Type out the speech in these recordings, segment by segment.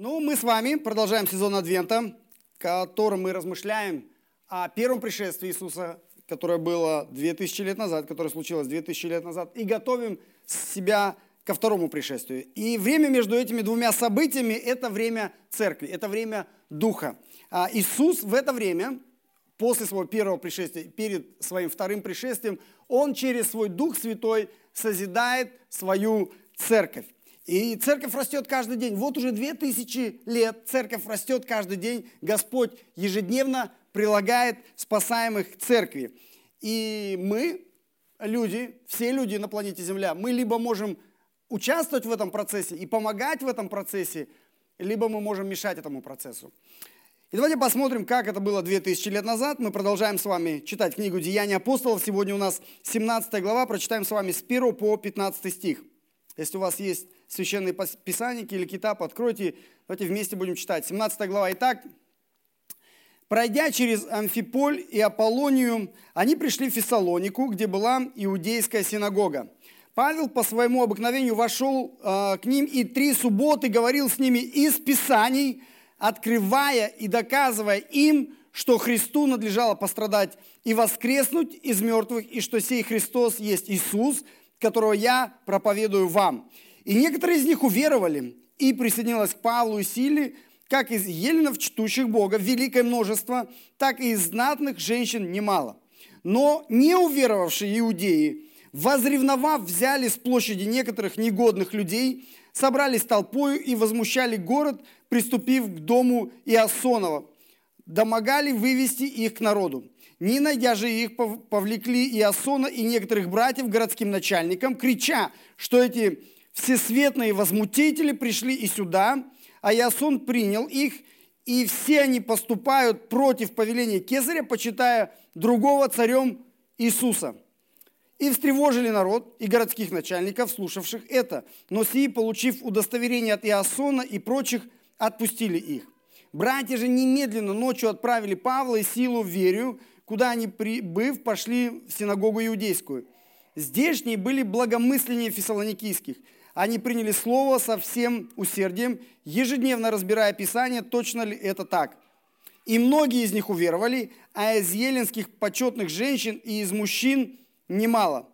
Ну, мы с вами продолжаем сезон Адвента, в котором мы размышляем о первом пришествии Иисуса, которое было 2000 лет назад, которое случилось 2000 лет назад, и готовим себя ко второму пришествию. И время между этими двумя событиями – это время церкви, это время Духа. А Иисус в это время, после своего первого пришествия, перед своим вторым пришествием, Он через свой Дух Святой созидает свою церковь. И церковь растет каждый день. Вот уже две тысячи лет церковь растет каждый день. Господь ежедневно прилагает спасаемых к церкви. И мы, люди, все люди на планете Земля, мы либо можем участвовать в этом процессе и помогать в этом процессе, либо мы можем мешать этому процессу. И давайте посмотрим, как это было 2000 лет назад. Мы продолжаем с вами читать книгу «Деяния апостолов». Сегодня у нас 17 глава, прочитаем с вами с 1 по 15 стих. Если у вас есть священные писанники или китап, откройте, давайте вместе будем читать. 17 глава. Итак, пройдя через Амфиполь и Аполлонию, они пришли в Фессалонику, где была иудейская синагога. Павел по своему обыкновению вошел э, к ним и три субботы говорил с ними из Писаний, открывая и доказывая им, что Христу надлежало пострадать и воскреснуть из мертвых, и что сей Христос есть Иисус – которого я проповедую вам. И некоторые из них уверовали и присоединилось к Павлу и Силе, как из еленов, чтущих Бога, великое множество, так и из знатных женщин немало. Но не уверовавшие иудеи, возревновав, взяли с площади некоторых негодных людей, собрались толпою и возмущали город, приступив к дому Иосонова, домогали вывести их к народу. Не найдя же их, повлекли Иосона и некоторых братьев городским начальникам, крича, что эти всесветные возмутители пришли и сюда, а Иосон принял их, и все они поступают против повеления Кесаря, почитая другого царем Иисуса. И встревожили народ и городских начальников, слушавших это. Но сии, получив удостоверение от Иосона и прочих, отпустили их. Братья же немедленно ночью отправили Павла и Силу в Верию, куда они, прибыв, пошли в синагогу иудейскую. Здешние были благомысленнее фессалоникийских. Они приняли слово со всем усердием, ежедневно разбирая Писание, точно ли это так. И многие из них уверовали, а из еленских почетных женщин и из мужчин немало.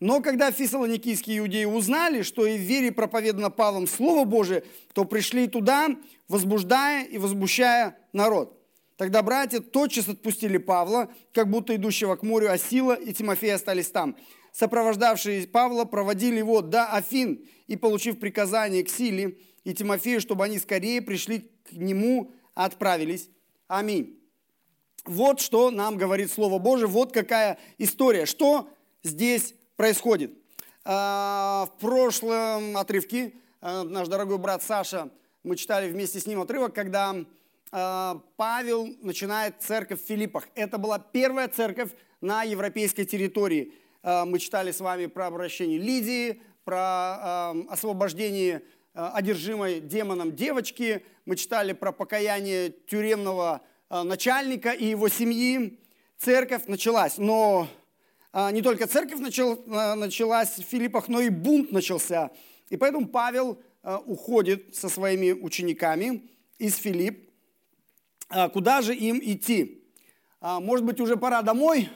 Но когда фессалоникийские иудеи узнали, что и в вере проповедано Павлом Слово Божие, то пришли туда, возбуждая и возмущая народ. Тогда братья тотчас отпустили Павла, как будто идущего к морю, а Сила и Тимофей остались там. Сопровождавшие Павла проводили его до Афин и, получив приказание к Силе и Тимофею, чтобы они скорее пришли к нему, отправились. Аминь. Вот что нам говорит Слово Божие, вот какая история. Что здесь происходит? А, в прошлом отрывке а, наш дорогой брат Саша, мы читали вместе с ним отрывок, когда а, Павел начинает церковь в Филиппах. Это была первая церковь на европейской территории. А, мы читали с вами про обращение Лидии, про а, освобождение одержимой демоном девочки. Мы читали про покаяние тюремного начальника и его семьи. Церковь началась, но не только церковь началась в Филиппах, но и бунт начался. И поэтому Павел уходит со своими учениками из Филипп куда же им идти? Может быть, уже пора домой,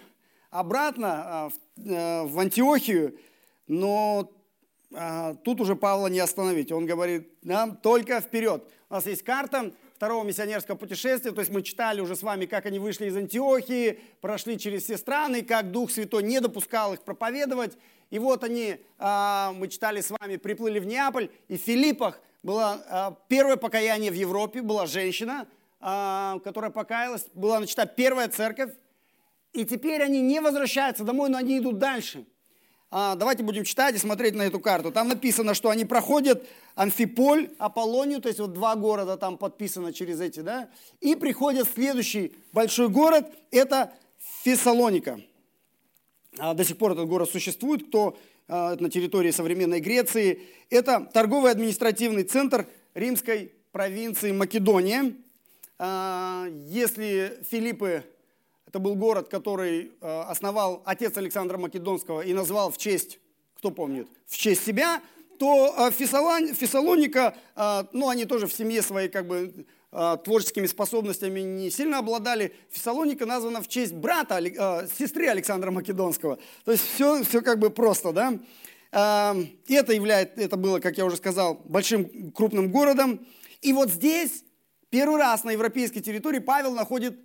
обратно э, в Антиохию, но тут уже Павла не остановить. Он говорит, нам только вперед. У нас есть карта второго миссионерского путешествия, то есть мы читали уже с вами, как они вышли из Антиохии, прошли через все страны, как Дух Святой не допускал их проповедовать. И вот они, мы читали с вами, приплыли в Неаполь, и в Филиппах было первое покаяние в Европе, была женщина – а, которая покаялась, была начата первая церковь, и теперь они не возвращаются домой, но они идут дальше. А, давайте будем читать и смотреть на эту карту. Там написано, что они проходят Амфиполь, Аполлонию, то есть вот два города там подписано через эти, да, и приходят в следующий большой город, это Фессалоника. А, до сих пор этот город существует, кто на территории современной Греции. Это торговый административный центр римской провинции Македония. А, если Филиппы, это был город, который а, основал отец Александра Македонского и назвал в честь, кто помнит, в честь себя, то а, Фессалоника, а, ну, они тоже в семье своей как бы творческими способностями не сильно обладали. Фессалоника названа в честь брата, сестры Александра Македонского. То есть все, все как бы просто, да. И это, является, это было, как я уже сказал, большим крупным городом. И вот здесь первый раз на европейской территории Павел находит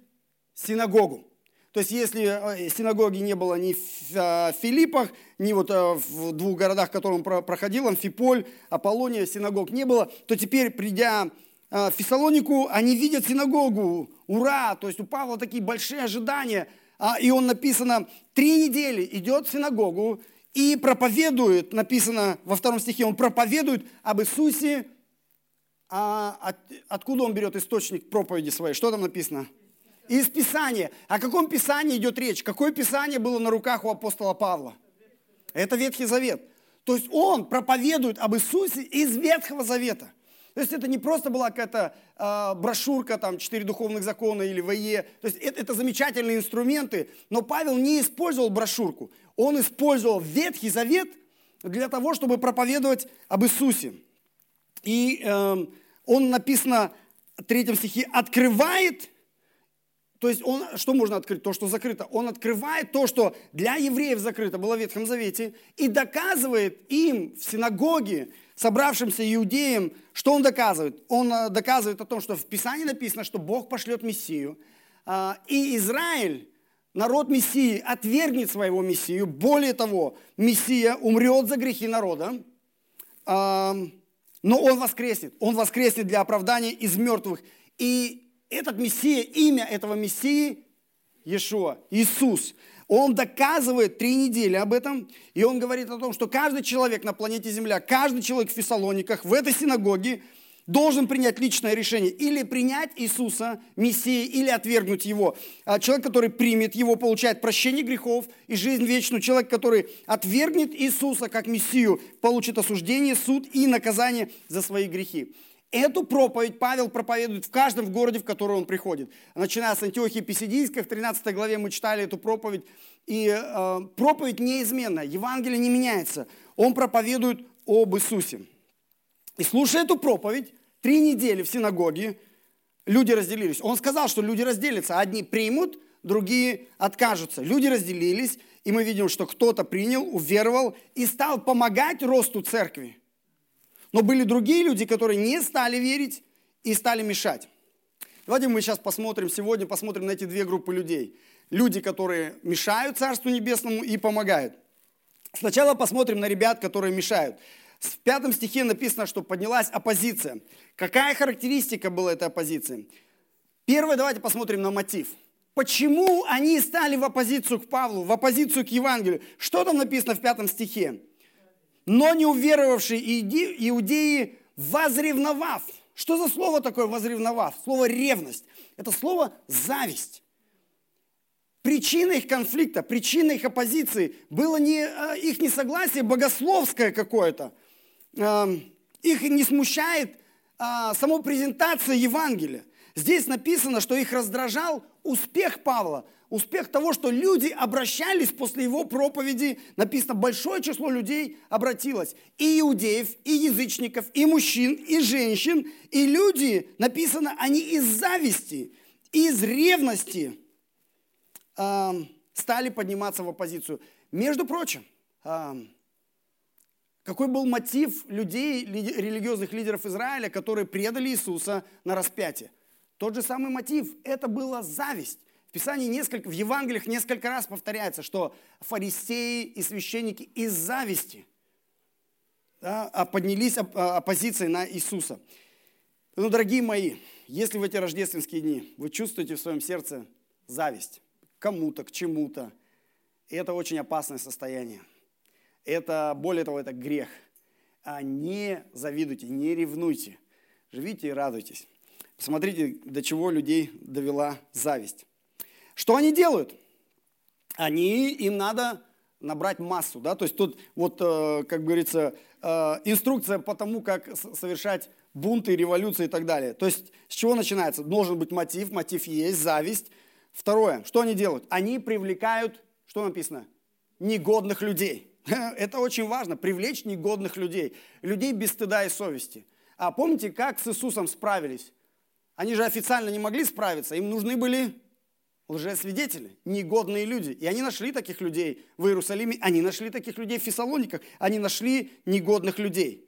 синагогу. То есть если э, синагоги не было ни в э, Филиппах, ни вот э, в двух городах, в он проходил, Амфиполь, Аполлония, синагог не было, то теперь, придя в Фессалонику, они видят синагогу. Ура! То есть у Павла такие большие ожидания. А, и он написано, три недели идет в синагогу и проповедует, написано во втором стихе, он проповедует об Иисусе. А от, откуда он берет источник проповеди своей? Что там написано? Из Писания. О каком Писании идет речь? Какое Писание было на руках у апостола Павла? Это Ветхий Завет. То есть он проповедует об Иисусе из Ветхого Завета. То есть это не просто была какая-то э, брошюрка, там, «Четыре духовных закона» или ВЕ. То есть это, это замечательные инструменты, но Павел не использовал брошюрку. Он использовал Ветхий Завет для того, чтобы проповедовать об Иисусе. И э, он написано в третьем стихе «открывает то есть он, что можно открыть? То, что закрыто. Он открывает то, что для евреев закрыто было в Ветхом Завете, и доказывает им в синагоге, собравшимся иудеям, что он доказывает? Он э, доказывает о том, что в Писании написано, что Бог пошлет Мессию, а, и Израиль, народ Мессии, отвергнет своего Мессию. Более того, Мессия умрет за грехи народа, но он воскреснет. Он воскреснет для оправдания из мертвых. И этот Мессия, имя этого Мессии Иешуа, Иисус. Он доказывает три недели об этом, и он говорит о том, что каждый человек на планете Земля, каждый человек в Фессалониках, в этой синагоге должен принять личное решение. Или принять Иисуса, Мессии, или отвергнуть Его. А человек, который примет Его, получает прощение грехов и жизнь вечную. Человек, который отвергнет Иисуса как Мессию, получит осуждение, суд и наказание за свои грехи. Эту проповедь Павел проповедует в каждом городе, в который он приходит. Начиная с Антиохии Писидийской, в 13 главе мы читали эту проповедь. И э, проповедь неизменна, Евангелие не меняется. Он проповедует об Иисусе. И слушая эту проповедь, три недели в синагоге люди разделились. Он сказал, что люди разделятся. Одни примут, другие откажутся. Люди разделились, и мы видим, что кто-то принял, уверовал и стал помогать росту церкви. Но были другие люди, которые не стали верить и стали мешать. Давайте мы сейчас посмотрим, сегодня посмотрим на эти две группы людей. Люди, которые мешают Царству Небесному и помогают. Сначала посмотрим на ребят, которые мешают. В пятом стихе написано, что поднялась оппозиция. Какая характеристика была этой оппозиции? Первое, давайте посмотрим на мотив. Почему они стали в оппозицию к Павлу, в оппозицию к Евангелию? Что там написано в пятом стихе? Но не уверовавшие иудеи, возревновав. Что за слово такое возревновав? Слово ревность. Это слово зависть. Причина их конфликта, причина их оппозиции было не а, их несогласие богословское какое-то. Их не смущает а, само презентация Евангелия. Здесь написано, что их раздражал успех Павла, успех того, что люди обращались после его проповеди. Написано, большое число людей обратилось. И иудеев, и язычников, и мужчин, и женщин. И люди, написано, они из зависти, из ревности э, стали подниматься в оппозицию. Между прочим, э, какой был мотив людей, религиозных лидеров Израиля, которые предали Иисуса на распятие? Тот же самый мотив – это была зависть. В Писании несколько, в Евангелиях несколько раз повторяется, что фарисеи и священники из зависти да, поднялись а, оппозицией на Иисуса. Ну, дорогие мои, если в эти рождественские дни вы чувствуете в своем сердце зависть кому-то, к чему-то, это очень опасное состояние. Это, более того, это грех. А не завидуйте, не ревнуйте. Живите и радуйтесь. Посмотрите, до чего людей довела зависть. Что они делают? Они, им надо набрать массу, да, то есть тут вот, э, как говорится, э, инструкция по тому, как совершать бунты, революции и так далее. То есть с чего начинается? Должен быть мотив, мотив есть, зависть. Второе, что они делают? Они привлекают, что написано? Негодных людей. Это очень важно, привлечь негодных людей, людей без стыда и совести. А помните, как с Иисусом справились? Они же официально не могли справиться, им нужны были лжесвидетели, негодные люди. И они нашли таких людей в Иерусалиме, они нашли таких людей в Фессалониках, они нашли негодных людей.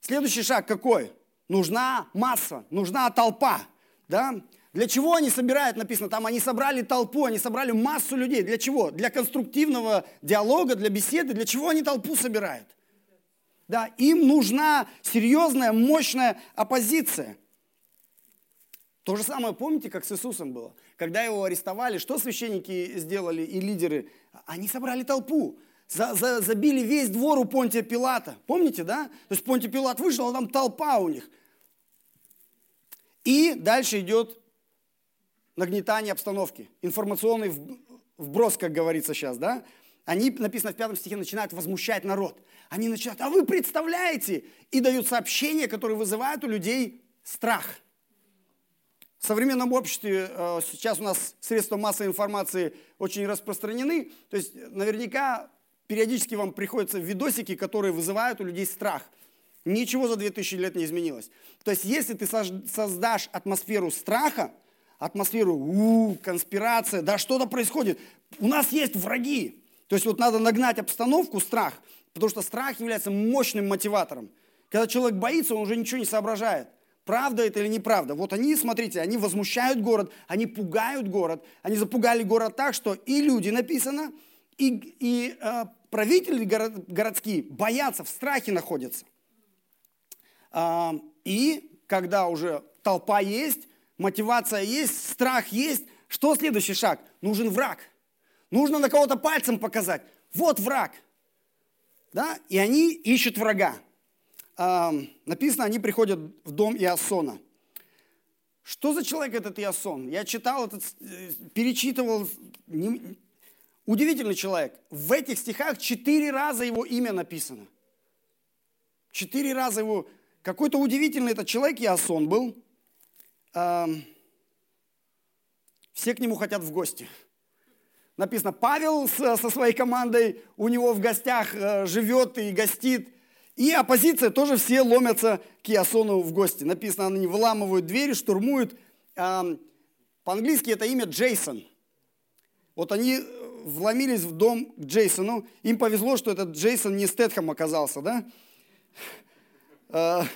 Следующий шаг какой? Нужна масса, нужна толпа. Да? Для чего они собирают, написано там, они собрали толпу, они собрали массу людей. Для чего? Для конструктивного диалога, для беседы. Для чего они толпу собирают? Да, им нужна серьезная, мощная оппозиция. То же самое, помните, как с Иисусом было? Когда его арестовали, что священники сделали и лидеры? Они собрали толпу. За, за, забили весь двор у Понтия Пилата. Помните, да? То есть Понтий Пилат вышел, а там толпа у них. И дальше идет нагнетание обстановки, информационный вброс, как говорится сейчас, да? Они, написано в пятом стихе, начинают возмущать народ. Они начинают, а вы представляете? И дают сообщения, которые вызывают у людей страх – в современном обществе э, сейчас у нас средства массовой информации очень распространены. То есть наверняка периодически вам приходятся видосики, которые вызывают у людей страх. Ничего за 2000 лет не изменилось. То есть если ты создашь атмосферу страха, атмосферу у, конспирация, да что-то происходит, у нас есть враги. То есть вот надо нагнать обстановку, страх, потому что страх является мощным мотиватором. Когда человек боится, он уже ничего не соображает. Правда это или неправда? Вот они, смотрите, они возмущают город, они пугают город, они запугали город так, что и люди написано, и, и э, правители город, городские боятся, в страхе находятся. Э, и когда уже толпа есть, мотивация есть, страх есть, что следующий шаг? Нужен враг. Нужно на кого-то пальцем показать. Вот враг. Да? И они ищут врага написано, они приходят в дом Иосона. Что за человек этот Иосон? Я читал этот, э, перечитывал. Удивительный человек. В этих стихах четыре раза его имя написано. Четыре раза его... Какой-то удивительный этот человек Иосон был. Все к нему хотят в гости. Написано, Павел со своей командой у него в гостях э, живет и гостит. И оппозиция тоже все ломятся к Иосону в гости. Написано, они выламывают двери, штурмуют. По-английски это имя Джейсон. Вот они э, вломились в дом к Джейсону. Им повезло, что этот Джейсон не Стэтхэм оказался, да? А,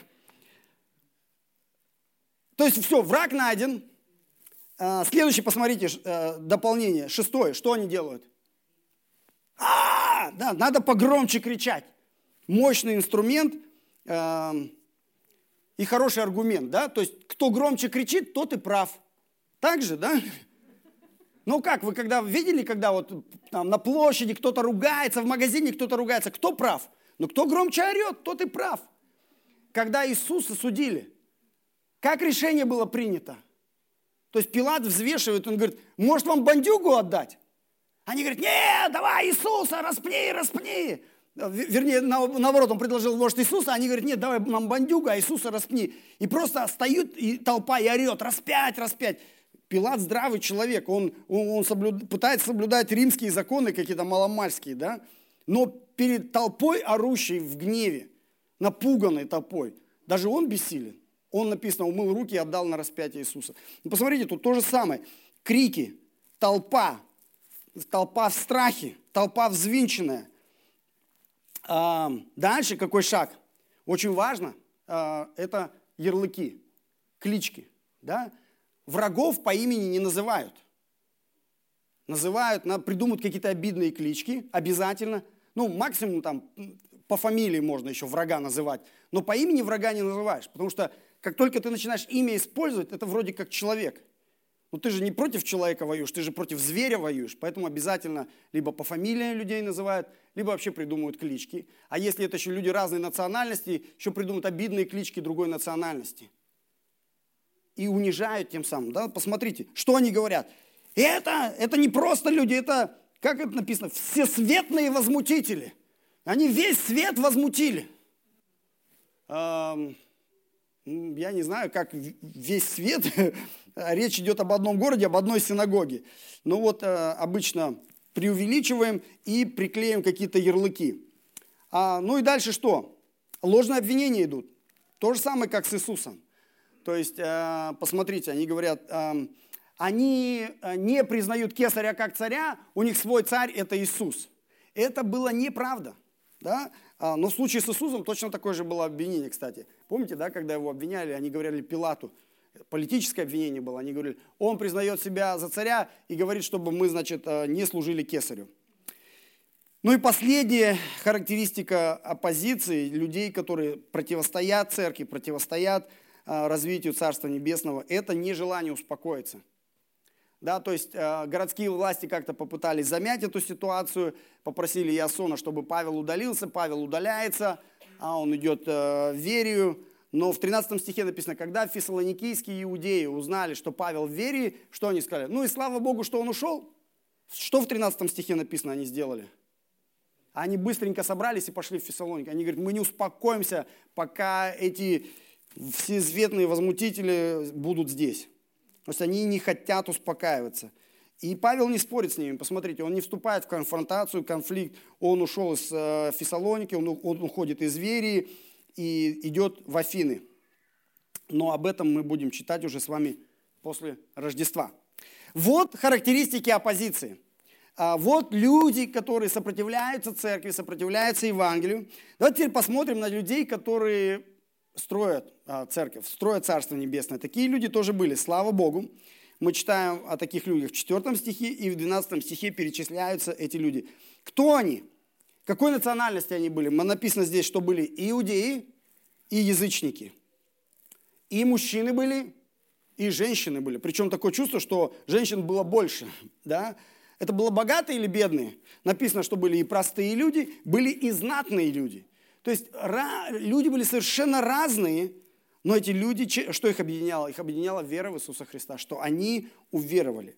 то есть все, враг найден. А, следующий, посмотрите, э, дополнение, шестое. Что они делают? А, да, надо погромче кричать мощный инструмент э, и хороший аргумент, да, то есть кто громче кричит, тот и прав. Так же, да? Ну как, вы когда видели, когда вот там на площади кто-то ругается, в магазине кто-то ругается, кто прав? Ну кто громче орет, тот и прав. Когда Иисуса судили, как решение было принято? То есть Пилат взвешивает, он говорит, может вам бандюгу отдать? Они говорят, нет, давай Иисуса, распни, распни. Вернее, наоборот, он предложил вождь Иисуса, они говорят, нет, давай нам бандюга, а Иисуса распни. И просто стоит и толпа и орет, распять, распять. Пилат здравый человек, он, он, он соблюд, пытается соблюдать римские законы какие-то маломальские, да? Но перед толпой, орущей в гневе, напуганной толпой, даже он бессилен. Он, написано, умыл руки и отдал на распятие Иисуса. Ну, посмотрите, тут то же самое. Крики, толпа, толпа в страхе, толпа взвинченная – Дальше какой шаг? Очень важно, а, это ярлыки, клички. Да? Врагов по имени не называют. Называют, придумают какие-то обидные клички обязательно. Ну, максимум там по фамилии можно еще врага называть. Но по имени врага не называешь. Потому что как только ты начинаешь имя использовать, это вроде как человек. Но ты же не против человека воюешь, ты же против зверя воюешь. Поэтому обязательно либо по фамилии людей называют, либо вообще придумывают клички. А если это еще люди разной национальности, еще придумают обидные клички другой национальности. И унижают тем самым. Да? Посмотрите, что они говорят. Это, это не просто люди, это, как это написано, всесветные возмутители. Они весь свет возмутили. Эм, я не знаю, как весь свет речь идет об одном городе, об одной синагоге. Но вот э, обычно преувеличиваем и приклеим какие-то ярлыки. А, ну и дальше что? Ложные обвинения идут. То же самое, как с Иисусом. То есть, э, посмотрите, они говорят, э, они э, не признают кесаря как царя, у них свой царь – это Иисус. Это было неправда. Да? А, но в случае с Иисусом точно такое же было обвинение, кстати. Помните, да, когда его обвиняли, они говорили Пилату, политическое обвинение было, они говорили, он признает себя за царя и говорит, чтобы мы, значит, э, не служили кесарю. Ну и последняя характеристика оппозиции, людей, которые противостоят церкви, противостоят э, развитию Царства Небесного, это нежелание успокоиться. Да, то есть э, городские власти как-то попытались замять эту ситуацию, попросили Ясона, чтобы Павел удалился, Павел удаляется, а он идет в Верию. Но в 13 стихе написано, когда фессалоникийские иудеи узнали, что Павел в Верии, что они сказали? Ну и слава Богу, что он ушел. Что в 13 стихе написано они сделали? Они быстренько собрались и пошли в Фессалоник. Они говорят, мы не успокоимся, пока эти всезветные возмутители будут здесь. То есть они не хотят успокаиваться. И Павел не спорит с ними. Посмотрите, он не вступает в конфронтацию, конфликт. Он ушел из э, Фессалоники, он, он уходит из Верии и идет в Афины. Но об этом мы будем читать уже с вами после Рождества. Вот характеристики оппозиции. А вот люди, которые сопротивляются церкви, сопротивляются Евангелию. Давайте теперь посмотрим на людей, которые строят а, церковь, строят Царство Небесное. Такие люди тоже были, слава Богу. Мы читаем о таких людях в 4 стихе и в 12 стихе перечисляются эти люди. Кто они? Какой национальности они были? Написано здесь, что были иудеи и язычники. И мужчины были, и женщины были. Причем такое чувство, что женщин было больше. Да? Это было богатые или бедные? Написано, что были и простые люди, были и знатные люди. То есть люди были совершенно разные, но эти люди, что их объединяло? Их объединяла вера в Иисуса Христа, что они уверовали.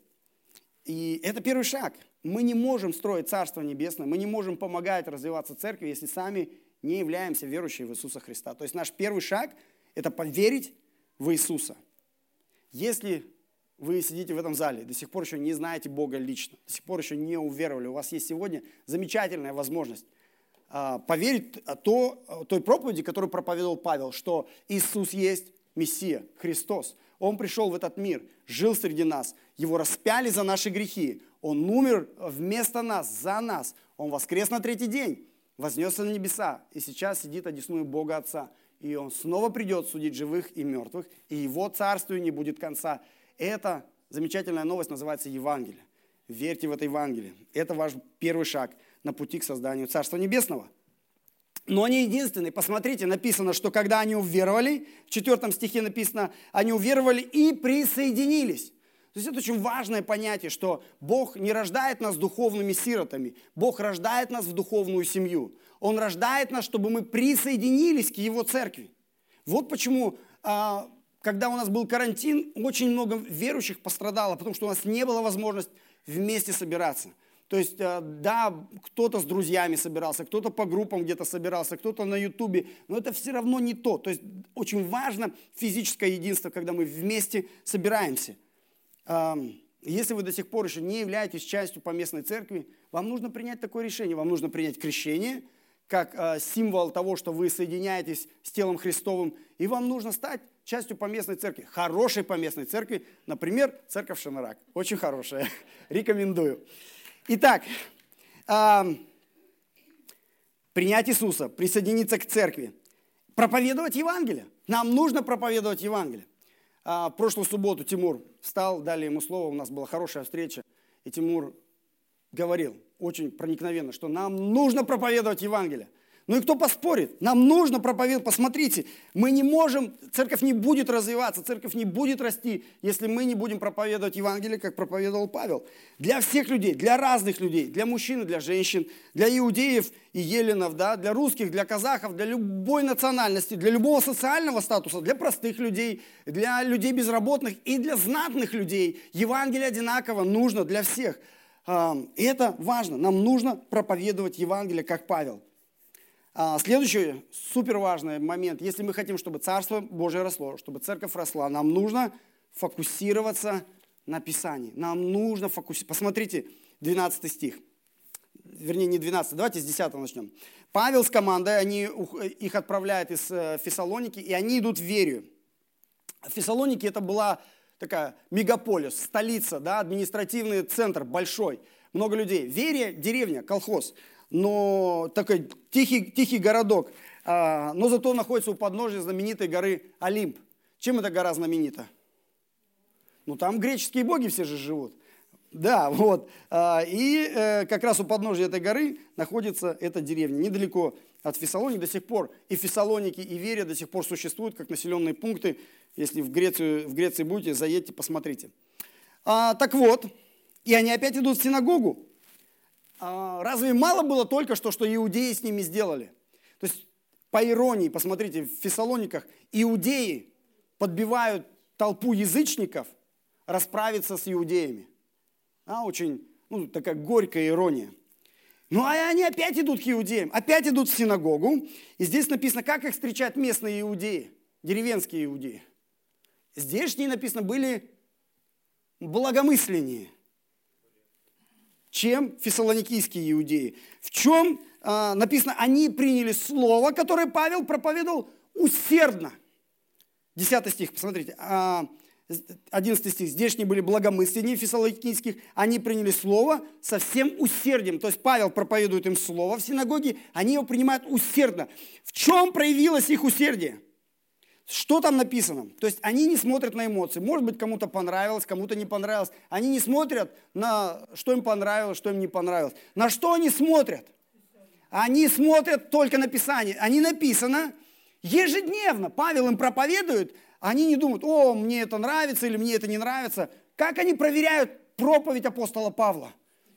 И это первый шаг. Мы не можем строить Царство Небесное, мы не можем помогать развиваться церкви, если сами не являемся верующими в Иисуса Христа. То есть наш первый шаг – это поверить в Иисуса. Если вы сидите в этом зале, до сих пор еще не знаете Бога лично, до сих пор еще не уверовали, у вас есть сегодня замечательная возможность а, поверить то, той проповеди, которую проповедовал Павел, что Иисус есть Мессия, Христос. Он пришел в этот мир, жил среди нас, его распяли за наши грехи, он умер вместо нас, за нас, он воскрес на третий день, вознесся на небеса и сейчас сидит одесную Бога Отца. И он снова придет судить живых и мертвых, и его царствию не будет конца. Это замечательная новость называется Евангелие. Верьте в это Евангелие. Это ваш первый шаг – на пути к созданию Царства Небесного. Но они единственные. Посмотрите, написано, что когда они уверовали, в четвертом стихе написано, они уверовали и присоединились. То есть это очень важное понятие, что Бог не рождает нас духовными сиротами. Бог рождает нас в духовную семью. Он рождает нас, чтобы мы присоединились к Его церкви. Вот почему, а, когда у нас был карантин, очень много верующих пострадало, потому что у нас не было возможности вместе собираться. То есть, э, да, кто-то с друзьями собирался, кто-то по группам где-то собирался, кто-то на ютубе, но это все равно не то. То есть, очень важно физическое единство, когда мы вместе собираемся. Если вы до сих пор еще не являетесь частью поместной церкви, вам нужно принять такое решение. Вам нужно принять крещение, как э, символ того, что вы соединяетесь с телом Христовым, и вам нужно стать частью поместной церкви, хорошей поместной церкви, например, церковь Шанарак. Очень хорошая, рекомендую. Итак, принять Иисуса, присоединиться к церкви, проповедовать Евангелие. Нам нужно проповедовать Евангелие. А, в прошлую субботу Тимур встал, дали ему слово, у нас была хорошая встреча, и Тимур говорил очень проникновенно, что нам нужно проповедовать Евангелие. Ну и кто поспорит? Нам нужно проповедовать. Посмотрите, мы не можем, церковь не будет развиваться, церковь не будет расти, если мы не будем проповедовать Евангелие, как проповедовал Павел. Для всех людей, для разных людей, для мужчин для женщин, для иудеев и еленов, да, для русских, для казахов, для любой национальности, для любого социального статуса, для простых людей, для людей безработных и для знатных людей. Евангелие одинаково нужно для всех. И это важно. Нам нужно проповедовать Евангелие, как Павел. А, следующий супер важный момент. Если мы хотим, чтобы Царство Божие росло, чтобы церковь росла, нам нужно фокусироваться на Писании. Нам нужно фокусироваться. Посмотрите, 12 стих. вернее не 12, давайте с 10 начнем. Павел с командой, они, их отправляют из э, Фессалоники, и они идут в Верию. Фессалоники это была такая мегаполис, столица, да, административный центр большой, много людей. Верия – деревня, колхоз, но такой тихий, тихий городок, а, но зато находится у подножия знаменитой горы Олимп. Чем эта гора знаменита? Ну, там греческие боги все же живут. Да, вот. А, и э, как раз у подножия этой горы находится эта деревня, недалеко от Фессалоники до сих пор. И Фессалоники, и Верия до сих пор существуют как населенные пункты. Если в, Грецию, в Греции будете, заедьте, посмотрите. А, так вот, и они опять идут в синагогу. А, разве мало было только что, что иудеи с ними сделали? То есть, по иронии, посмотрите, в Фессалониках иудеи подбивают толпу язычников расправиться с иудеями. А, очень ну, такая горькая ирония. Ну, а они опять идут к иудеям, опять идут в синагогу. И здесь написано, как их встречают местные иудеи, деревенские иудеи. Здешние, написано, были благомысленнее, чем фессалоникийские иудеи. В чем а, написано, они приняли слово, которое Павел проповедовал усердно. Десятый стих, посмотрите. А, 11 стих. Здешние были благомысленнее фессалоникийских, они приняли слово со всем усердием. То есть Павел проповедует им слово в синагоге, они его принимают усердно. В чем проявилось их усердие? Что там написано? То есть они не смотрят на эмоции. Может быть, кому-то понравилось, кому-то не понравилось. Они не смотрят на что им понравилось, что им не понравилось. На что они смотрят? Они смотрят только на Писание. Они написано ежедневно. Павел им проповедует, они не думают, о, мне это нравится или мне это не нравится. Как они проверяют проповедь апостола Павла?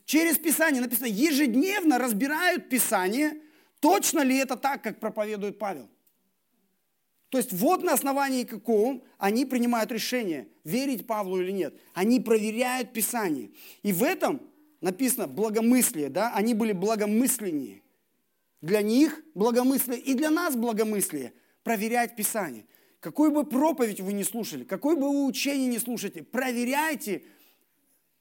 Через Писание написано, ежедневно разбирают Писание, точно ли это так, как проповедует Павел. То есть вот на основании какого они принимают решение, верить Павлу или нет. Они проверяют Писание. И в этом написано благомыслие, да, они были благомысленнее. Для них благомыслие и для нас благомыслие проверять Писание. Какую бы проповедь вы не слушали, какое бы вы учение не слушаете, проверяйте,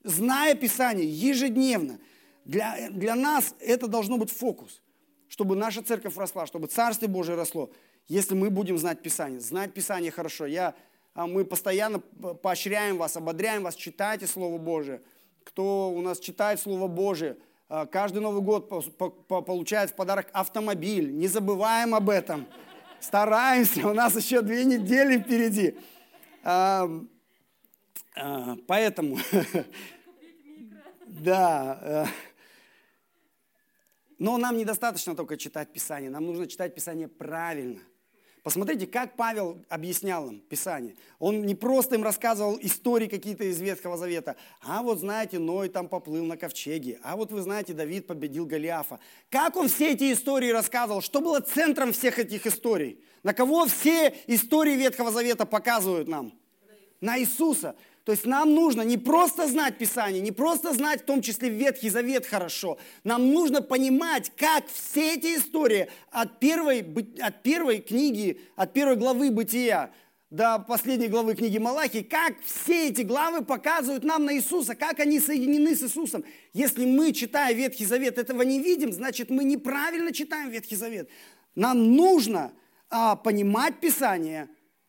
зная Писание ежедневно. Для, для нас это должно быть фокус, чтобы наша церковь росла, чтобы Царствие Божие росло, если мы будем знать Писание. Знать Писание хорошо. Я, а, мы постоянно поощряем вас, ободряем вас, читайте Слово Божие. Кто у нас читает Слово Божие, а, каждый Новый год получает в подарок автомобиль. Не забываем об этом стараемся, у нас еще две недели впереди. А, поэтому, да, э, но нам недостаточно только читать Писание, нам нужно читать Писание правильно. Посмотрите, как Павел объяснял им Писание. Он не просто им рассказывал истории какие-то из Ветхого Завета. А вот знаете, Ной там поплыл на ковчеге. А вот вы знаете, Давид победил Голиафа. Как он все эти истории рассказывал? Что было центром всех этих историй? На кого все истории Ветхого Завета показывают нам? На Иисуса. То есть нам нужно не просто знать Писание, не просто знать в том числе Ветхий Завет хорошо. Нам нужно понимать, как все эти истории от первой, от первой книги, от первой главы Бытия до последней главы книги Малахи, как все эти главы показывают нам на Иисуса, как они соединены с Иисусом. Если мы, читая Ветхий Завет, этого не видим, значит, мы неправильно читаем Ветхий Завет. Нам нужно а, понимать Писание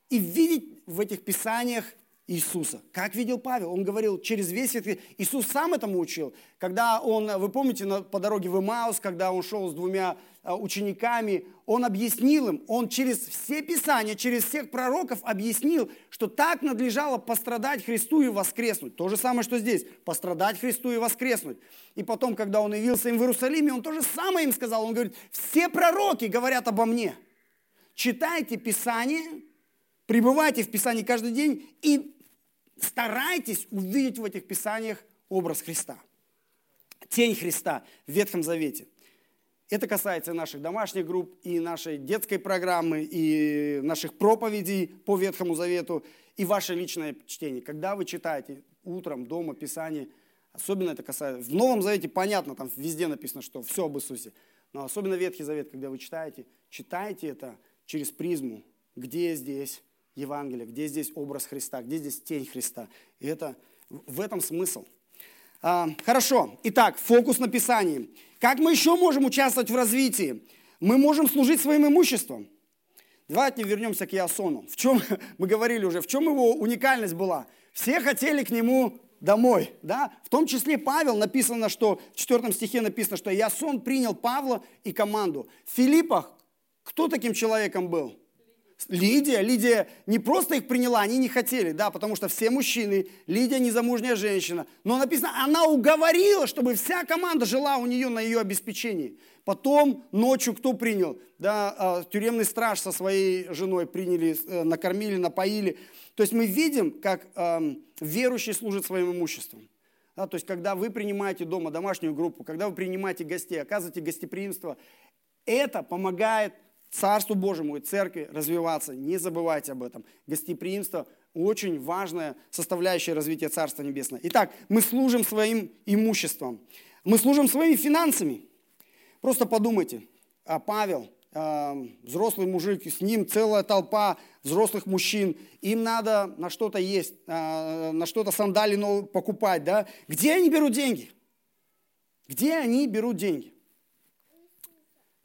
и видеть в этих Писаниях Иисуса. Как видел Павел? Он говорил через весь этот... Иисус сам этому учил. Когда он, вы помните, по дороге в Имаус, когда он шел с двумя а, учениками, он объяснил им, он через все Писания, через всех пророков объяснил, что так надлежало пострадать Христу и воскреснуть. То же самое, что здесь. Пострадать Христу и воскреснуть. И потом, когда он явился им в Иерусалиме, он то же самое им сказал. Он говорит, все пророки говорят обо мне. Читайте Писание, пребывайте в Писании каждый день и старайтесь увидеть в этих писаниях образ Христа, тень Христа в Ветхом Завете. Это касается наших домашних групп, и нашей детской программы, и наших проповедей по Ветхому Завету, и ваше личное чтение. Когда вы читаете утром, дома, Писание, особенно это касается... В Новом Завете понятно, там везде написано, что все об Иисусе. Но особенно Ветхий Завет, когда вы читаете, читайте это через призму, где здесь Евангелие, где здесь образ Христа, где здесь тень Христа. И это, в этом смысл. А, хорошо. Итак, фокус на Писании. Как мы еще можем участвовать в развитии? Мы можем служить своим имуществом. Давайте вернемся к Иосону. В чем, мы говорили уже, в чем его уникальность была? Все хотели к нему домой, да? В том числе Павел написано, что в 4 стихе написано, что Иосон принял Павла и команду. В Филиппах кто таким человеком был? Лидия, Лидия не просто их приняла, они не хотели, да, потому что все мужчины, Лидия незамужняя женщина. Но написано, она уговорила, чтобы вся команда жила у нее на ее обеспечении. Потом ночью кто принял? Да, а, тюремный страж со своей женой приняли, э, накормили, напоили. То есть мы видим, как верующий служит своим имуществом. Да, то есть когда вы принимаете дома домашнюю группу, когда вы принимаете гостей, оказываете гостеприимство, это помогает Царству Божьему и Церкви развиваться. Не забывайте об этом. Гостеприимство – очень важная составляющая развития Царства Небесного. Итак, мы служим своим имуществом. Мы служим своими финансами. Просто подумайте, а Павел, э, взрослый мужик, с ним целая толпа взрослых мужчин, им надо на что-то есть, э, на что-то сандали покупать, да? Где они берут деньги? Где они берут деньги?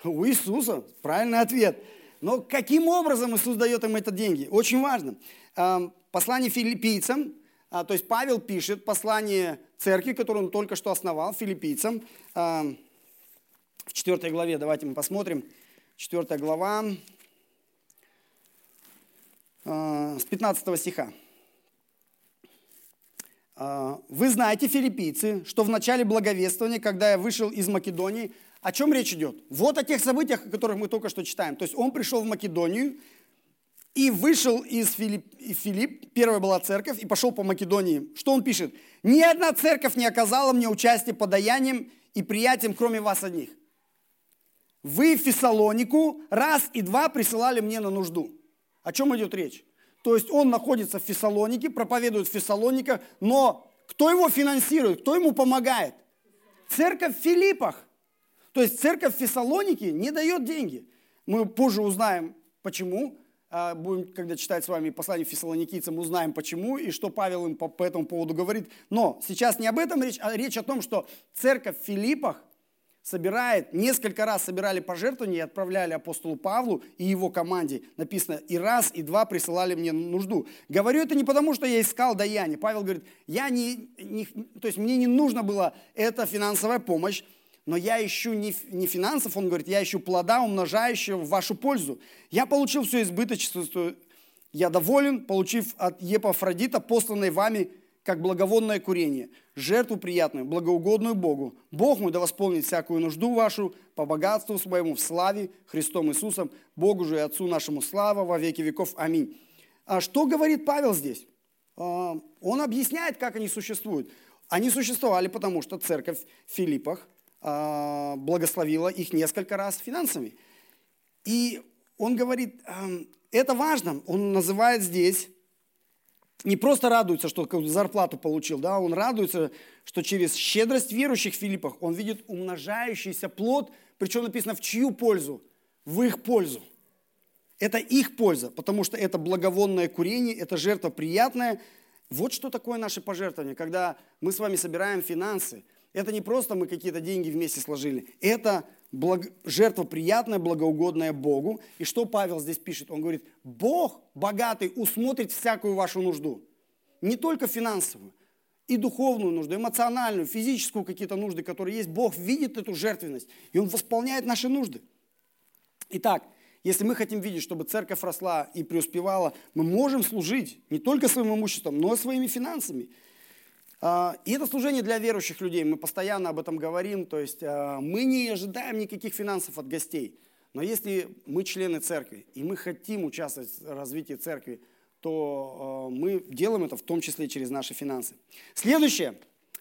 У Иисуса, правильный ответ. Но каким образом Иисус дает им эти деньги? Очень важно. Послание филиппийцам, а, то есть Павел пишет послание церкви, которую он только что основал, филиппийцам, в 4 главе, давайте мы посмотрим, 4 глава, а, с 15 стиха. А, «Вы знаете, филиппийцы, что в начале благовествования, когда я вышел из Македонии, о чем речь идет? Вот о тех событиях, о которых мы только что читаем. То есть он пришел в Македонию и вышел из Филипп, Филипп, первая была церковь, и пошел по Македонии. Что он пишет? Ни одна церковь не оказала мне участия подаянием и приятием, кроме вас одних. Вы в Фессалонику раз и два присылали мне на нужду. О чем идет речь? То есть он находится в Фессалонике, проповедует в Фессалониках, но кто его финансирует, кто ему помогает? Церковь в Филиппах. То есть церковь в Фессалонике не дает деньги. Мы позже узнаем, почему. А, будем, когда читать с вами послание фессалоникийцам, узнаем почему и что Павел им по, по этому поводу говорит. Но сейчас не об этом речь, а речь о том, что церковь в Филиппах собирает, несколько раз собирали пожертвования и отправляли апостолу Павлу и его команде. Написано, и раз, и два присылали мне нужду. Говорю это не потому, что я искал даяние. Павел говорит, я не, не, то есть мне не нужно было эта финансовая помощь, но я ищу не, не финансов, он говорит, я ищу плода, умножающего в вашу пользу. Я получил все избыточество, я доволен, получив от Епафродита, посланной вами, как благовонное курение, жертву приятную, благоугодную Богу. Бог мой да восполнит всякую нужду вашу по богатству своему в славе Христом Иисусом, Богу же и Отцу нашему слава во веки веков. Аминь. А что говорит Павел здесь? А, он объясняет, как они существуют. Они существовали, потому что церковь в Филиппах – благословила их несколько раз финансами. И он говорит, это важно. Он называет здесь, не просто радуется, что зарплату получил, да, он радуется, что через щедрость верующих в Филиппах он видит умножающийся плод, причем написано в чью пользу? В их пользу. Это их польза, потому что это благовонное курение, это жертва приятная. Вот что такое наше пожертвование, когда мы с вами собираем финансы – это не просто мы какие-то деньги вместе сложили. Это благ... жертва приятная, благоугодная Богу. И что Павел здесь пишет? Он говорит, Бог богатый усмотрит всякую вашу нужду. Не только финансовую, и духовную нужду, эмоциональную, физическую какие-то нужды, которые есть. Бог видит эту жертвенность, и Он восполняет наши нужды. Итак, если мы хотим видеть, чтобы церковь росла и преуспевала, мы можем служить не только своим имуществом, но и своими финансами – и это служение для верующих людей, мы постоянно об этом говорим, то есть а, мы не ожидаем никаких финансов от гостей. Но если мы члены церкви, и мы хотим участвовать в развитии церкви, то а, мы делаем это в том числе через наши финансы. Следующее,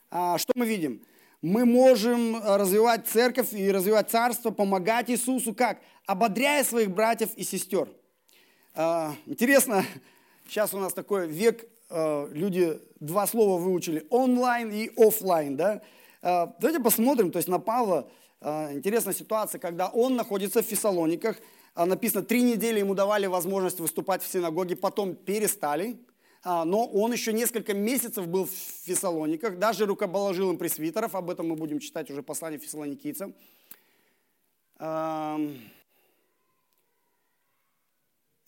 что мы видим? Мы можем развивать церковь и развивать царство, помогать Иисусу как? Ободряя своих братьев и сестер. Интересно, сейчас у нас такой век Э, люди два слова выучили, онлайн и офлайн, да? Э, давайте посмотрим, то есть на Павла э, интересная ситуация, когда он находится в Фессалониках, написано, три недели ему давали возможность выступать в синагоге, потом перестали, а, но он еще несколько месяцев был в Фессалониках, даже рукоположил им пресвитеров, об этом мы будем читать уже послание фессалоникийцам.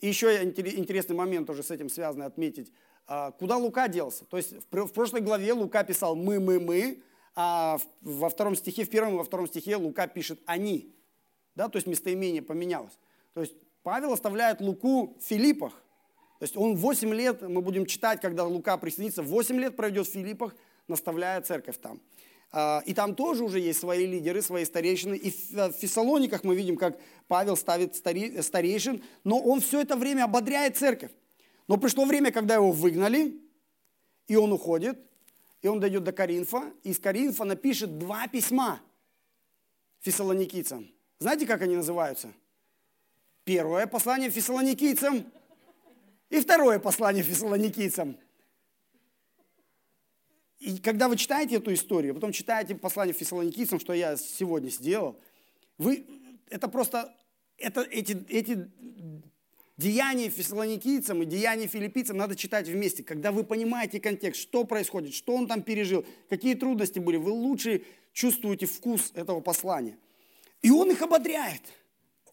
Еще интересный момент тоже с этим связанный отметить. А, куда Лука делся? То есть в прошлой главе Лука писал «мы, мы, мы», а во втором стихе, в первом и во втором стихе Лука пишет «они». Да, то есть местоимение поменялось. То есть Павел оставляет Луку в Филиппах. То есть он 8 лет, мы будем читать, когда Лука присоединится, 8 лет проведет в Филиппах, наставляя церковь там. А, и там тоже уже есть свои лидеры, свои старейшины. И в Фессалониках мы видим, как Павел ставит старейшин, но он все это время ободряет церковь. Но пришло время, когда его выгнали, и он уходит, и он дойдет до Коринфа, и из Коринфа напишет два письма фессалоникийцам. Знаете, как они называются? Первое послание фессалоникийцам и второе послание фессалоникийцам. И когда вы читаете эту историю, потом читаете послание фессалоникийцам, что я сегодня сделал, вы, это просто, это, эти, эти деяния фессалоникийцам и деяния филиппийцам надо читать вместе. Когда вы понимаете контекст, что происходит, что он там пережил, какие трудности были, вы лучше чувствуете вкус этого послания. И он их ободряет.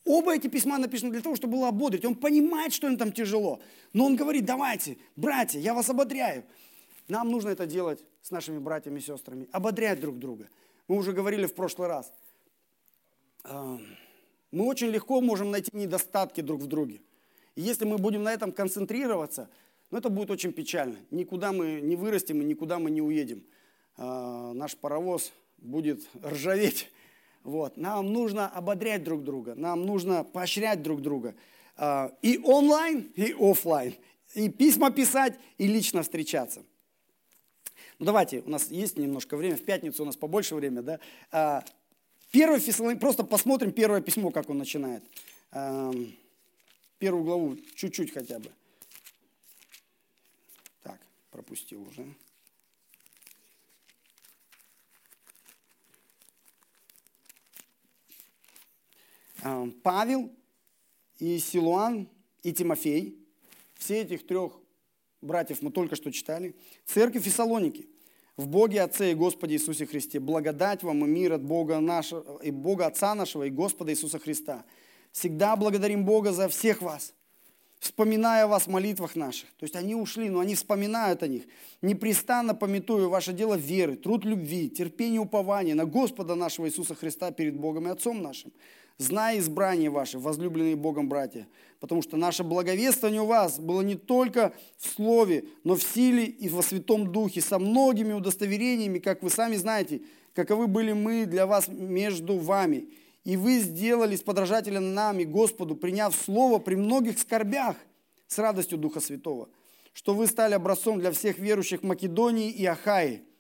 Оба эти письма написаны для того, чтобы было ободрить. Он понимает, что им там тяжело. Но он говорит, давайте, братья, я вас ободряю. Нам нужно это делать с нашими братьями и сестрами, ободрять друг друга. Мы уже говорили в прошлый раз. Мы очень легко можем найти недостатки друг в друге. И если мы будем на этом концентрироваться, ну, это будет очень печально. Никуда мы не вырастем и никуда мы не уедем. А, наш паровоз будет ржаветь. Вот. Нам нужно ободрять друг друга, нам нужно поощрять друг друга. А, и онлайн, и офлайн. И письма писать, и лично встречаться. Ну давайте, у нас есть немножко времени, в пятницу у нас побольше времени, да. А, первый просто посмотрим первое письмо, как он начинает. Первую главу, чуть-чуть хотя бы. Так, пропустил уже. Павел и Силуан и Тимофей, все этих трех братьев мы только что читали. Церковь Фессалоники. В Боге Отце и Господе Иисусе Христе. Благодать вам и мир от Бога нашего, и Бога Отца нашего и Господа Иисуса Христа. Всегда благодарим Бога за всех вас, вспоминая вас в молитвах наших. То есть они ушли, но они вспоминают о них. Непрестанно пометую ваше дело веры, труд любви, терпение упования на Господа нашего Иисуса Христа перед Богом и Отцом нашим зная избрание ваше, возлюбленные Богом братья, потому что наше благовествование у вас было не только в слове, но в силе и во Святом Духе, со многими удостоверениями, как вы сами знаете, каковы были мы для вас между вами. И вы сделали с подражателем нами, Господу, приняв слово при многих скорбях с радостью Духа Святого, что вы стали образцом для всех верующих Македонии и Ахаи –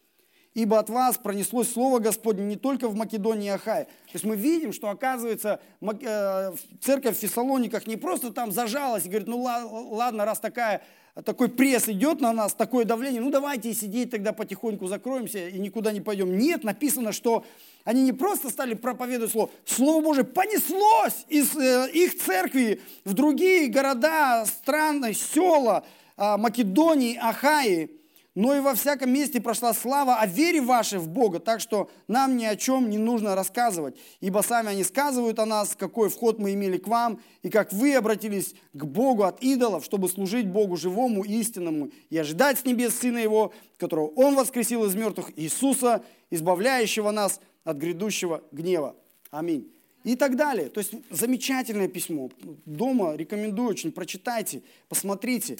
ибо от вас пронеслось Слово Господне не только в Македонии и Ахае. То есть мы видим, что, оказывается, э, церковь в Фессалониках не просто там зажалась и говорит, ну ладно, раз такая, такой пресс идет на нас, такое давление, ну давайте сидеть тогда потихоньку закроемся и никуда не пойдем. Нет, написано, что они не просто стали проповедовать Слово, Слово Божие понеслось из э, их церкви в другие города, страны, села э, Македонии, Ахаи но и во всяком месте прошла слава о вере вашей в Бога, так что нам ни о чем не нужно рассказывать, ибо сами они сказывают о нас, какой вход мы имели к вам, и как вы обратились к Богу от идолов, чтобы служить Богу живому, истинному, и ожидать с небес Сына Его, которого Он воскресил из мертвых, Иисуса, избавляющего нас от грядущего гнева. Аминь. И так далее. То есть замечательное письмо. Дома рекомендую очень, прочитайте, посмотрите.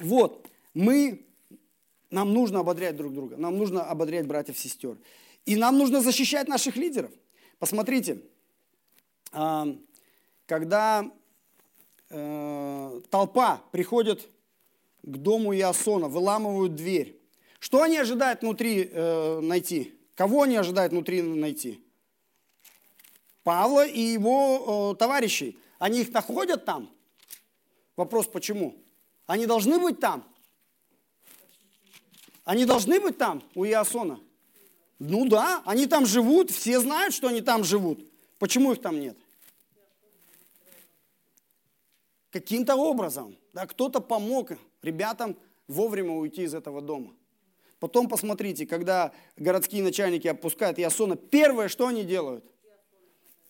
Вот мы, нам нужно ободрять друг друга, нам нужно ободрять братьев сестер. И нам нужно защищать наших лидеров. Посмотрите, а, когда э, толпа приходит к дому Иосона, выламывают дверь, что они ожидают внутри э, найти? Кого они ожидают внутри найти? Павла и его э, товарищей. Они их находят там? Вопрос, почему? Они должны быть там? Они должны быть там, у Иосона? Ну да, они там живут, все знают, что они там живут. Почему их там нет? Каким-то образом, да, кто-то помог ребятам вовремя уйти из этого дома. Потом посмотрите, когда городские начальники опускают Ясона, первое, что они делают?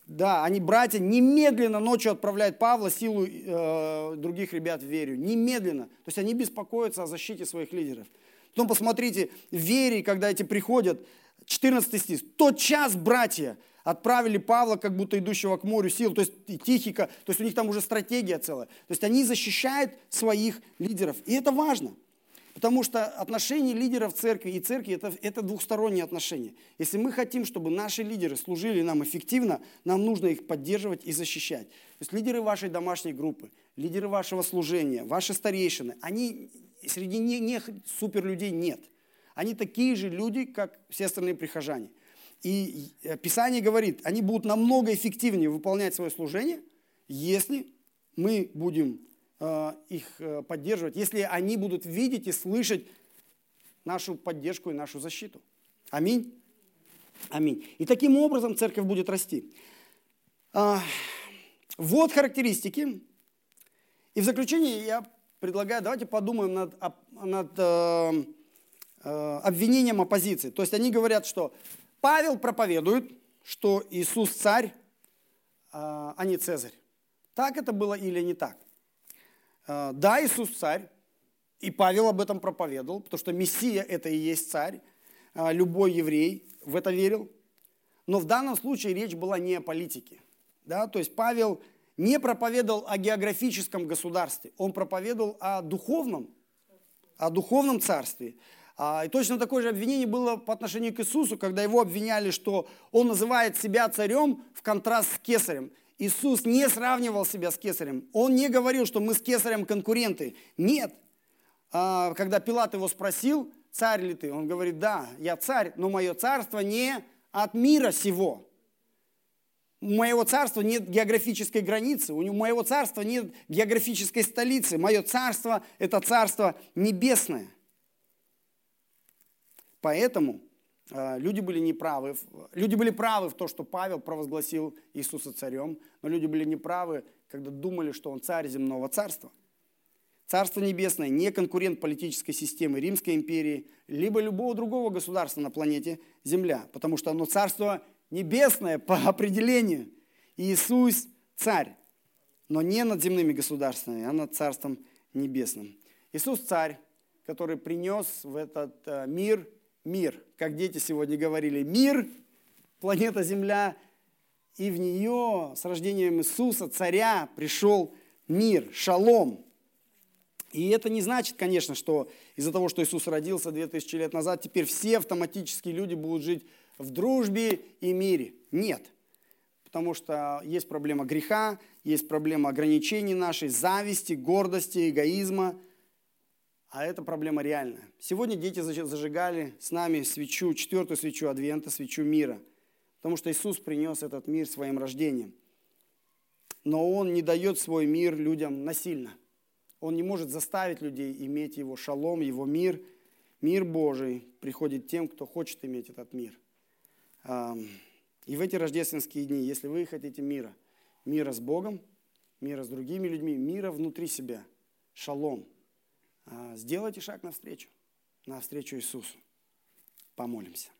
Да, они, братья, немедленно ночью отправляют Павла, силу э, других ребят в верю. Немедленно. То есть они беспокоятся о защите своих лидеров. Потом посмотрите, в вере, когда эти приходят, 14 стих. «Тот час, братья, отправили Павла, как будто идущего к морю сил, то есть и Тихика, то есть у них там уже стратегия целая. То есть они защищают своих лидеров. И это важно. Потому что отношения лидеров церкви и церкви это, это двухсторонние отношения. Если мы хотим, чтобы наши лидеры служили нам эффективно, нам нужно их поддерживать и защищать. То есть лидеры вашей домашней группы, лидеры вашего служения, ваши старейшины, они среди них, них суперлюдей нет. Они такие же люди, как все остальные прихожане. И э, Писание говорит, они будут намного эффективнее выполнять свое служение, если мы будем Э, их э, поддерживать, если они будут видеть и слышать нашу поддержку и нашу защиту. Аминь. Аминь. И таким образом церковь будет расти. А, вот характеристики. И в заключение я предлагаю, давайте подумаем над, над э, э, обвинением оппозиции. То есть они говорят, что Павел проповедует, что Иисус царь, э, а не Цезарь. Так это было или не так? А, да, Иисус царь, и Павел об этом проповедовал, потому что Мессия – это и есть царь. А, любой еврей в это верил. Но в данном случае речь была не о политике. Да? То есть Павел не проповедовал о географическом государстве, он проповедовал о духовном, о духовном царстве. А, и точно такое же обвинение было по отношению к Иисусу, когда его обвиняли, что он называет себя царем в контраст с кесарем. Иисус не сравнивал себя с кесарем. Он не говорил, что мы с кесарем конкуренты. Нет. А, когда Пилат его спросил, царь ли ты? Он говорит, да, я царь, но мое царство не от мира сего. У моего царства нет географической границы, у моего царства нет географической столицы. Мое царство – это царство небесное. Поэтому а, люди были неправы. Люди были правы в том, что Павел провозгласил Иисуса царем, но люди были неправы, когда думали, что он царь земного царства. Царство небесное не конкурент политической системы Римской империи, либо любого другого государства на планете Земля, потому что оно царство небесное по определению. Иисус царь, но не над земными государствами, а над царством небесным. Иисус царь, который принес в этот э, мир мир, как дети сегодня говорили, мир, планета Земля, и в нее с рождением Иисуса, царя, пришел мир, шалом. И это не значит, конечно, что из-за того, что Иисус родился 2000 лет назад, теперь все автоматически люди будут жить в дружбе и мире. Нет. Потому что есть проблема греха, есть проблема ограничений нашей, зависти, гордости, эгоизма – а это проблема реальная. Сегодня дети зажигали с нами свечу, четвертую свечу Адвента, свечу мира, потому что Иисус принес этот мир своим рождением. Но Он не дает свой мир людям насильно. Он не может заставить людей иметь его шалом, его мир. Мир Божий приходит тем, кто хочет иметь этот мир. И в эти рождественские дни, если вы хотите мира, мира с Богом, мира с другими людьми, мира внутри себя, шалом – а, сделайте шаг навстречу, навстречу Иисусу. Помолимся.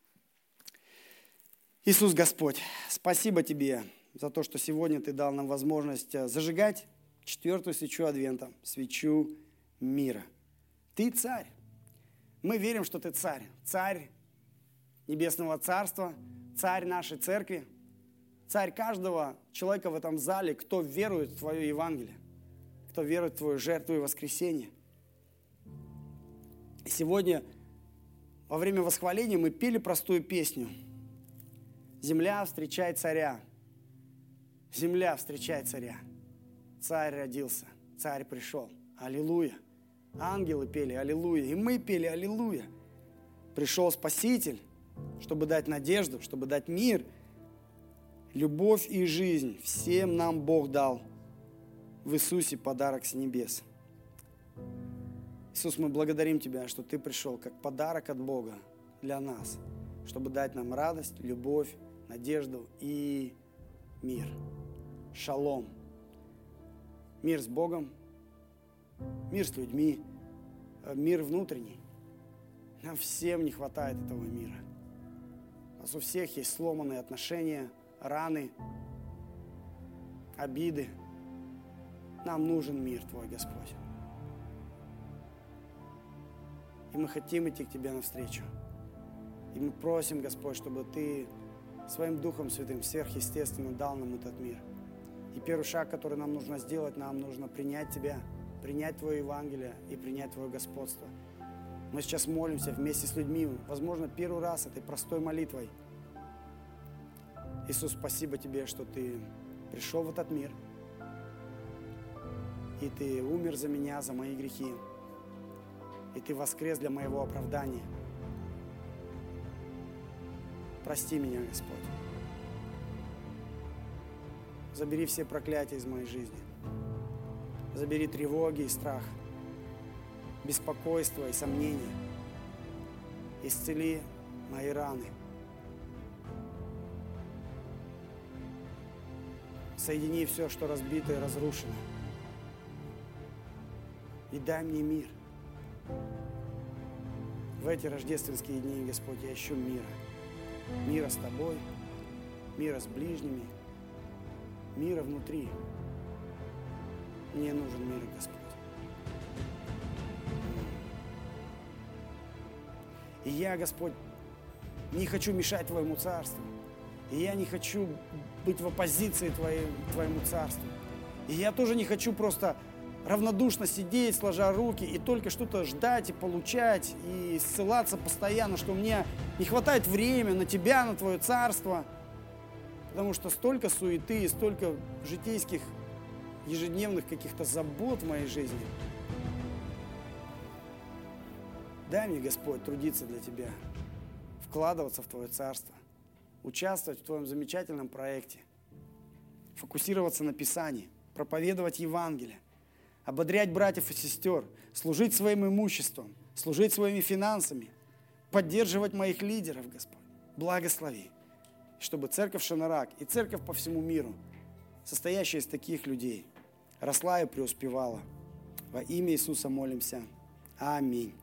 Иисус Господь, спасибо Тебе за то, что сегодня Ты дал нам возможность а, зажигать четвертую свечу Адвента, свечу мира. Ты царь. Мы верим, что Ты царь. Царь Небесного Царства, царь нашей церкви, царь каждого человека в этом зале, кто верует в Твое Евангелие, кто верует в Твою жертву и воскресение – Сегодня во время восхваления мы пели простую песню. Земля встречает царя. Земля встречает царя. Царь родился, царь пришел. Аллилуйя. Ангелы пели Аллилуйя. И мы пели Аллилуйя. Пришел Спаситель, чтобы дать надежду, чтобы дать мир, любовь и жизнь. Всем нам Бог дал в Иисусе подарок с небес. Иисус, мы благодарим Тебя, что Ты пришел как подарок от Бога для нас, чтобы дать нам радость, любовь, надежду и мир. Шалом. Мир с Богом, мир с людьми, мир внутренний. Нам всем не хватает этого мира. Нас у всех есть сломанные отношения, раны, обиды. Нам нужен мир Твой, Господь. И мы хотим идти к Тебе навстречу. И мы просим, Господь, чтобы Ты своим Духом Святым сверхъестественно дал нам этот мир. И первый шаг, который нам нужно сделать, нам нужно принять Тебя, принять Твое Евангелие и принять Твое господство. Мы сейчас молимся вместе с людьми, возможно, первый раз этой простой молитвой. Иисус, спасибо Тебе, что Ты пришел в этот мир, и Ты умер за меня, за мои грехи, и Ты воскрес для моего оправдания – Прости меня, Господь. Забери все проклятия из моей жизни. Забери тревоги и страх, беспокойство и сомнения. Исцели мои раны. Соедини все, что разбито и разрушено. И дай мне мир. В эти рождественские дни, Господь, я ищу мира мира с тобой, мира с ближними, мира внутри. Мне нужен мир, Господь. И я, Господь, не хочу мешать Твоему Царству. И я не хочу быть в оппозиции твоему, Царству. И я тоже не хочу просто равнодушно сидеть, сложа руки, и только что-то ждать и получать, и ссылаться постоянно, что мне не хватает времени на тебя, на твое царство. Потому что столько суеты и столько житейских, ежедневных каких-то забот в моей жизни. Дай мне, Господь, трудиться для Тебя, вкладываться в Твое Царство, участвовать в Твоем замечательном проекте, фокусироваться на Писании, проповедовать Евангелие, ободрять братьев и сестер, служить своим имуществом, служить своими финансами, поддерживать моих лидеров, Господь. Благослови, чтобы церковь Шанарак и церковь по всему миру, состоящая из таких людей, росла и преуспевала. Во имя Иисуса молимся. Аминь.